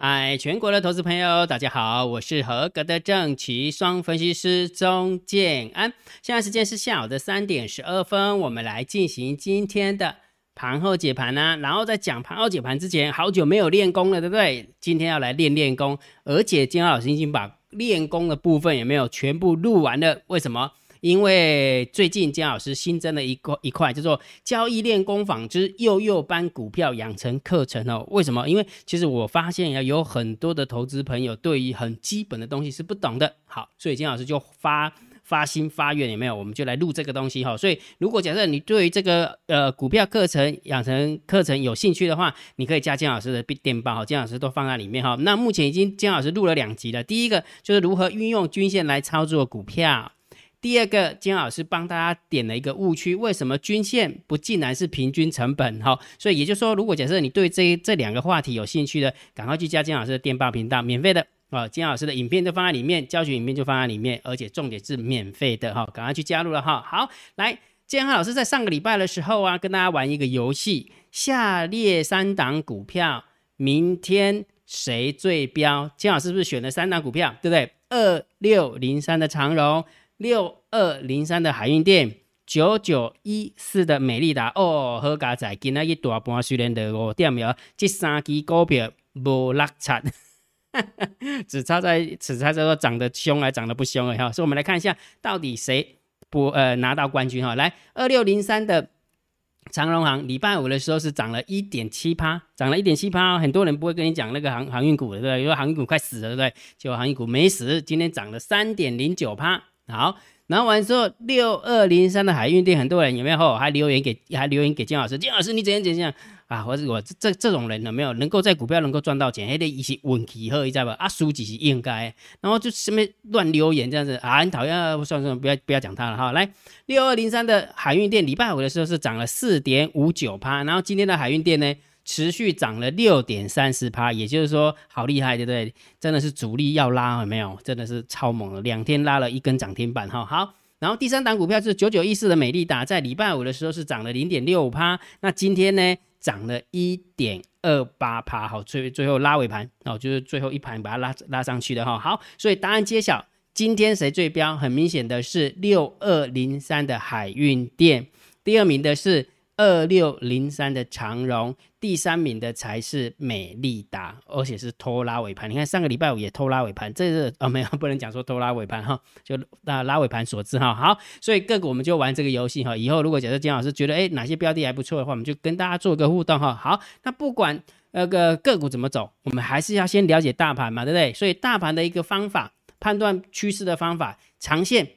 嗨，全国的投资朋友，大家好，我是合格的正奇双分析师钟建安。现在时间是下午的三点十二分，我们来进行今天的盘后解盘呢。然后在讲盘后解盘之前，好久没有练功了，对不对？今天要来练练功，而且金老师已经把练功的部分有没有全部录完了？为什么？因为最近姜老师新增了一块一块，叫做交易练功坊之幼幼班股票养成课程哦。为什么？因为其实我发现呀，有很多的投资朋友对于很基本的东西是不懂的。好，所以姜老师就发发心发愿，有没有？我们就来录这个东西哈。所以如果假设你对于这个呃股票课程养成课程有兴趣的话，你可以加姜老师的电报哈，姜老师都放在里面哈。那目前已经姜老师录了两集了，第一个就是如何运用均线来操作股票。第二个，金老师帮大家点了一个误区，为什么均线不竟然是平均成本？哈，所以也就是说，如果假设你对这这两个话题有兴趣的，赶快去加金老师的电报频道，免费的啊，金老师的影片就放在里面，教学影片就放在里面，而且重点是免费的哈，赶快去加入了哈。好，来，建安老师在上个礼拜的时候啊，跟大家玩一个游戏，下列三档股票，明天谁最标？金老师是不是选了三档股票，对不对？二六零三的长荣。六二零三的海运店，九九一四的美利达哦，好家仔，今仔一大盘虽然的五点了，这三支股票无落差，只差在只差在说涨得凶还涨得不凶了哈。所以我们来看一下，到底谁不呃拿到冠军哈？来，二六零三的长荣航，礼拜五的时候是涨了一点七趴，涨了一点七趴，很多人不会跟你讲那个航航运股的对不对？因为航运股快死了对不对？结果航运股没死，今天涨了三点零九趴。好，然后完之后，六二零三的海运店，很多人有没有还留言给，还留言给金老师，金老师你怎样怎样啊？或者我这这种人有没有能够在股票能够赚到钱，还得一起稳起喝一下吧？啊，输几是应该，然后就什么乱留言这样子啊，很讨厌，算了算了，不要不要讲他了哈。来，六二零三的海运店，礼拜五的时候是涨了四点五九趴，然后今天的海运店呢？持续涨了六点三十趴，也就是说好厉害，对不对？真的是主力要拉，有没有？真的是超猛的，两天拉了一根涨停板哈。好，然后第三档股票是九九一四的美丽达，在礼拜五的时候是涨了零点六趴，那今天呢涨了一点二八趴，好，最最后拉尾盘哦，就是最后一盘把它拉拉上去的哈。好，所以答案揭晓，今天谁最标？很明显的是六二零三的海运店，第二名的是。二六零三的长荣，第三名的才是美利达，而且是拖拉尾盘。你看上个礼拜五也拖拉尾盘，这是啊没有不能讲说拖拉尾盘哈，就那拉尾盘所致哈。好，所以个股我们就玩这个游戏哈。以后如果假设金老师觉得哎哪些标的还不错的话，我们就跟大家做个互动哈。好，那不管那个个股怎么走，我们还是要先了解大盘嘛，对不对？所以大盘的一个方法，判断趋势的方法，长线。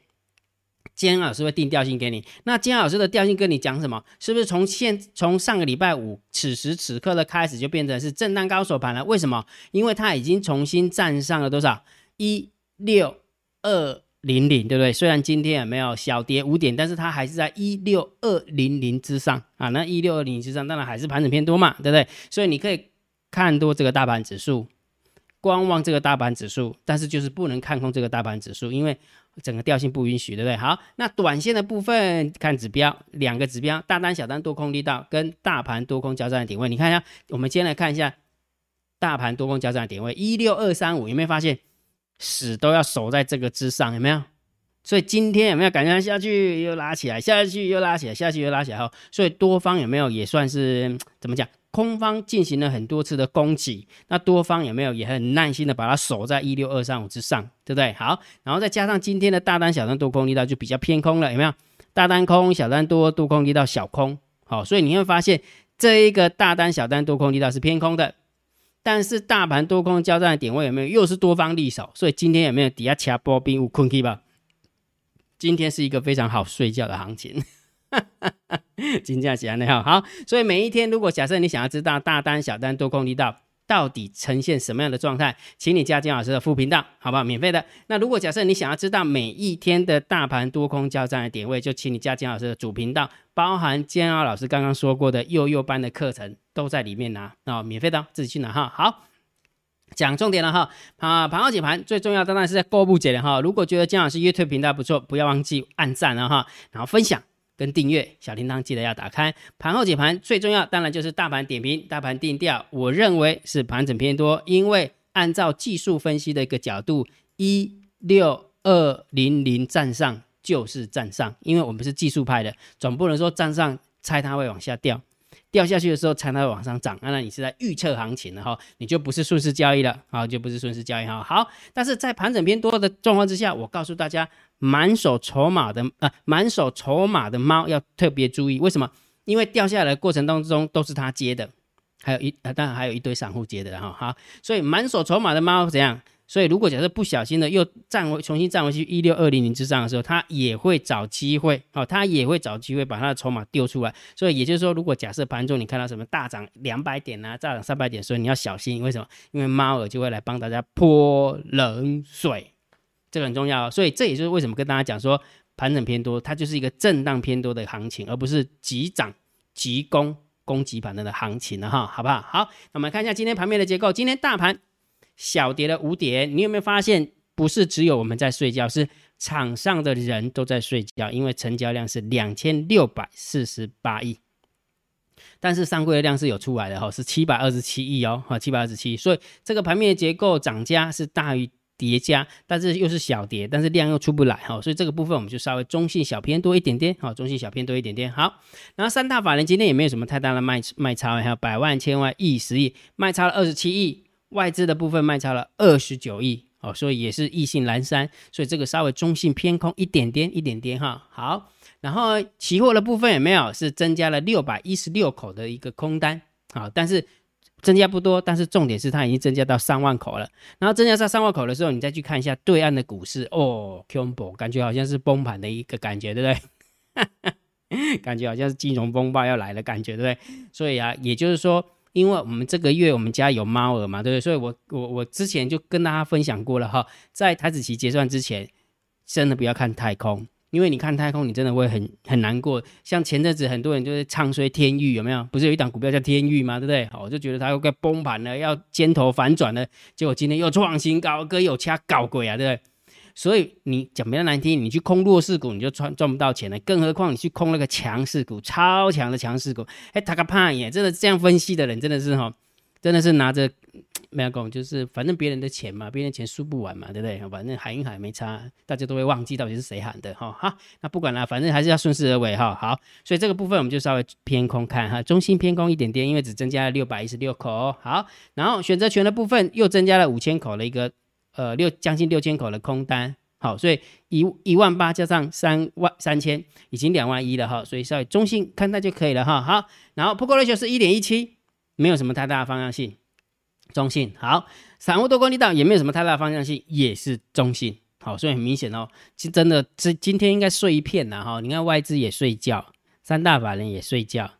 金老师会定调性给你，那金老师的调性跟你讲什么？是不是从现从上个礼拜五此时此刻的开始就变成是震荡高手盘了？为什么？因为它已经重新站上了多少？一六二零零，对不对？虽然今天也没有小跌五点，但是它还是在一六二零零之上啊。那一六二零之上，当然还是盘整偏多嘛，对不对？所以你可以看多这个大盘指数，观望这个大盘指数，但是就是不能看空这个大盘指数，因为。整个调性不允许，对不对？好，那短线的部分看指标，两个指标，大单、小单多空力道跟大盘多空交战的点位，你看一下。我们先来看一下大盘多空交战的点位，一六二三五，有没有发现死都要守在这个之上？有没有？所以今天有没有感觉下去又拉起来，下去又拉起来，下去又拉起来？哈，所以多方有没有也算是怎么讲？空方进行了很多次的攻击，那多方有没有也很耐心的把它守在一六二三五之上，对不对？好，然后再加上今天的大单小单多空力道就比较偏空了，有没有？大单空，小单多，多空力道小空，好，所以你会发现这一个大单小单多空力道是偏空的，但是大盘多空交战的点位有没有又是多方利手？所以今天有没有底下掐波兵无困 K 吧？今天是一个非常好睡觉的行情。金价起来好，好，所以每一天，如果假设你想要知道大单、小单、多空力道到底呈现什么样的状态，请你加金老师的副频道，好不好？免费的。那如果假设你想要知道每一天的大盘多空交战的点位，就请你加金老师的主频道，包含煎熬老师刚刚说过的幼幼班的课程都在里面拿，啊，免费的，自己去拿哈。好，讲重点了哈，啊，盘后解盘最重要当然是在购物节了哈。如果觉得姜老师 YouTube 频道不错，不要忘记按赞了哈，然后分享。跟订阅，小铃铛记得要打开。盘后解盘最重要，当然就是大盘点评、大盘定调。我认为是盘整偏多，因为按照技术分析的一个角度，一六二零零站上就是站上，因为我们是技术派的，总不能说站上猜它会往下掉。掉下去的时候，才它会往上涨，那你是在预测行情的哈，你就不是顺势交易了啊，就不是顺势交易哈。好，但是在盘整偏多的状况之下，我告诉大家，满手筹码的啊，满手筹码的猫要特别注意，为什么？因为掉下来过程当中都是它接的，还有一当然还有一堆散户接的哈。好，所以满手筹码的猫怎样？所以，如果假设不小心的又站回重新站回去一六二零零之上的时候，它也会找机会哦，它也会找机会把它的筹码丢出来。所以也就是说，如果假设盘中你看到什么大涨两百点啊，大涨三百点，所以你要小心，为什么？因为猫儿就会来帮大家泼冷水，这个很重要。所以这也就是为什么跟大家讲说，盘整偏多，它就是一个震荡偏多的行情，而不是急涨急攻攻击盘的行情了哈，好不好？好，那我们看一下今天盘面的结构，今天大盘。小跌了五点，你有没有发现？不是只有我们在睡觉，是场上的人都在睡觉，因为成交量是两千六百四十八亿，但是上柜的量是有出来的哈，是七百二十七亿哦，哈，七百二十七，所以这个盘面的结构涨加是大于叠加，但是又是小跌，但是量又出不来哈，所以这个部分我们就稍微中性小偏多一点点，好，中性小偏多一点点，好，然后三大法人今天也没有什么太大的卖卖超，还有百万、千万、亿、十亿卖超了二十七亿。外资的部分卖超了二十九亿哦，所以也是意兴阑珊，所以这个稍微中性偏空一点点，一点点哈。好，然后期货的部分也没有，是增加了六百一十六口的一个空单啊，但是增加不多，但是重点是它已经增加到三万口了。然后增加到三万口的时候，你再去看一下对岸的股市哦 c o m b o 感觉好像是崩盘的一个感觉，对不对？感觉好像是金融风暴要来的感觉，对不对？所以啊，也就是说。因为我们这个月我们家有猫儿嘛，对不对？所以我我我之前就跟大家分享过了哈，在台子期结算之前，真的不要看太空，因为你看太空，你真的会很很难过。像前阵子很多人就是唱衰天域，有没有？不是有一档股票叫天域吗？对不对？好，我就觉得它要崩盘了，要尖头反转了，结果今天又创新高，哥有掐搞鬼啊，对不对？所以你讲比较难听，你去空弱势股你就赚赚不到钱了，更何况你去空那个强势股，超强的强势股，哎，他个怕耶！真的这样分析的人真的是哈，真的是拿着 没有讲，就是反正别人的钱嘛，别人钱输不完嘛，对不对？反正喊一喊没差，大家都会忘记到底是谁喊的哈。好，那不管了，反正还是要顺势而为哈。好，所以这个部分我们就稍微偏空看哈，中心偏空一点点，因为只增加了六百一十六口。好，然后选择权的部分又增加了五千口的一个。呃，六将近六千口的空单，好，所以一一万八加上三万三千，已经两万一了哈，所以稍微中性看待就可以了哈。好，然后 Put Ratio 是一点一七，没有什么太大的方向性，中性。好，散户多空力道也没有什么太大的方向性，也是中性。好，所以很明显哦，其实真的这今天应该睡一片了哈。你看外资也睡觉，三大法人也睡觉，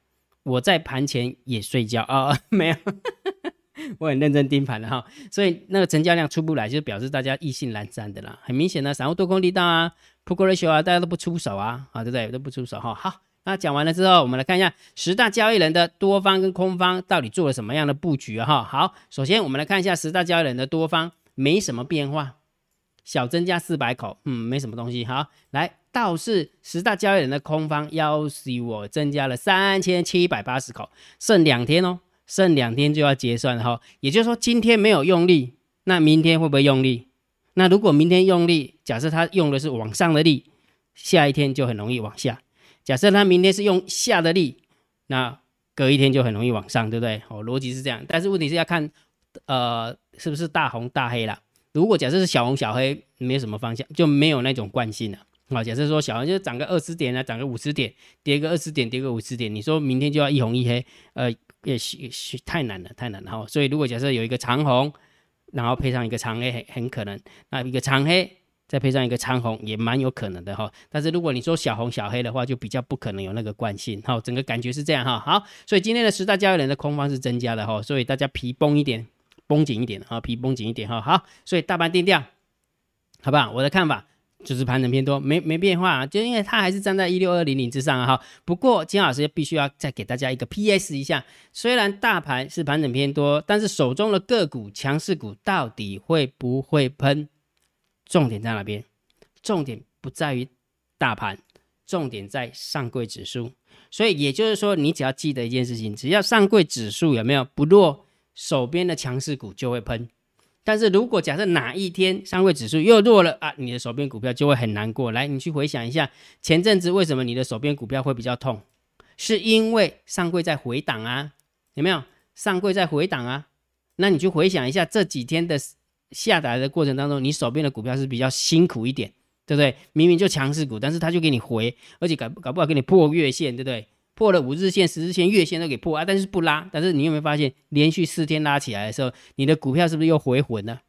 我在盘前也睡觉啊，没有。我很认真盯盘了哈，所以那个成交量出不来，就表示大家意兴阑珊的啦。很明显的，散户多空力道啊，Put Ratio 啊，大家都不出手啊，啊，对不对？都不出手哈。好，那讲完了之后，我们来看一下十大交易人的多方跟空方到底做了什么样的布局哈。好，首先我们来看一下十大交易人的多方没什么变化，小增加四百口，嗯，没什么东西。好，来倒是十大交易人的空方，要是我增加了三千七百八十口，剩两天哦。剩两天就要结算哈，也就是说今天没有用力，那明天会不会用力？那如果明天用力，假设他用的是往上的力，下一天就很容易往下；假设他明天是用下的力，那隔一天就很容易往上，对不对？哦，逻辑是这样，但是问题是要看，呃，是不是大红大黑啦？如果假设是小红小黑，没有什么方向，就没有那种惯性了。啊，假设说小红就涨个二十点啊，涨个五十点，跌个二十点，跌个五十点，你说明天就要一红一黑，呃。也许许太难了，太难了哈。所以如果假设有一个长红，然后配上一个长黑，很很可能，那一个长黑再配上一个长红，也蛮有可能的哈。但是如果你说小红小黑的话，就比较不可能有那个惯性哈。整个感觉是这样哈。好，所以今天的十大交易人的空方是增加的哈，所以大家皮绷一点，绷紧一点哈，皮绷紧一点哈。好，所以大盘定调，好不好？我的看法。就是盘整偏多，没没变化啊，就因为它还是站在一六二零零之上啊哈。不过金老师必须要再给大家一个 PS 一下，虽然大盘是盘整偏多，但是手中的个股强势股到底会不会喷？重点在哪边？重点不在于大盘，重点在上柜指数。所以也就是说，你只要记得一件事情，只要上柜指数有没有不弱，手边的强势股就会喷。但是如果假设哪一天上柜指数又弱了啊，你的手边股票就会很难过来。你去回想一下，前阵子为什么你的手边股票会比较痛？是因为上柜在回档啊，有没有？上柜在回档啊，那你就回想一下这几天的下达的过程当中，你手边的股票是比较辛苦一点。对不对？明明就强势股，但是他就给你回，而且搞搞不好给你破月线，对不对？破了五日线、十日线、月线都给破啊，但是不拉。但是你有没有发现，连续四天拉起来的时候，你的股票是不是又回魂了？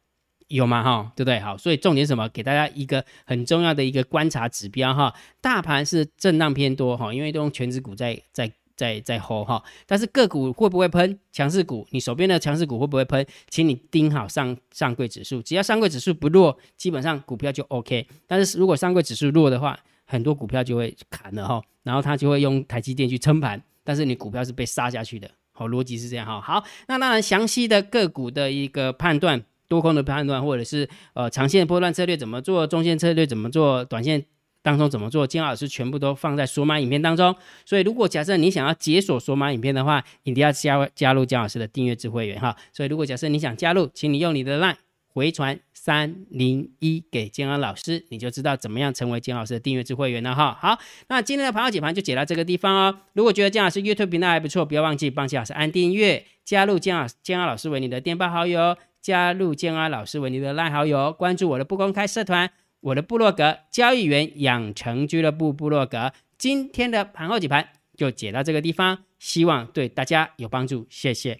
有吗？哈，对不对？好，所以重点什么？给大家一个很重要的一个观察指标哈，大盘是震荡偏多哈，因为都用全指股在在。在在吼哈，但是个股会不会喷？强势股，你手边的强势股会不会喷？请你盯好上上柜指数，只要上柜指数不弱，基本上股票就 OK。但是如果上柜指数弱的话，很多股票就会砍了哈，然后它就会用台积电去撑盘，但是你股票是被杀下去的。好，逻辑是这样哈。好，那当然详细的个股的一个判断，多空的判断，或者是呃长线波段策略怎么做，中线策略怎么做，短线。当中怎么做？金老师全部都放在索马影片当中，所以如果假设你想要解锁索马影片的话，一定要加加入姜老师的订阅制会员哈。所以如果假设你想加入，请你用你的 LINE 回传三零一给建安老师，你就知道怎么样成为姜老师的订阅制会员了哈。好，那今天的盘后解盘就解到这个地方哦。如果觉得姜老师 YouTube 频道还不错，不要忘记帮姜老师按订阅，加入姜老姜安老师为你的电报好友，加入建安老师为你的 LINE 好友，关注我的不公开社团。我的部落格交易员养成俱乐部部落格，今天的盘后解盘就解到这个地方，希望对大家有帮助，谢谢，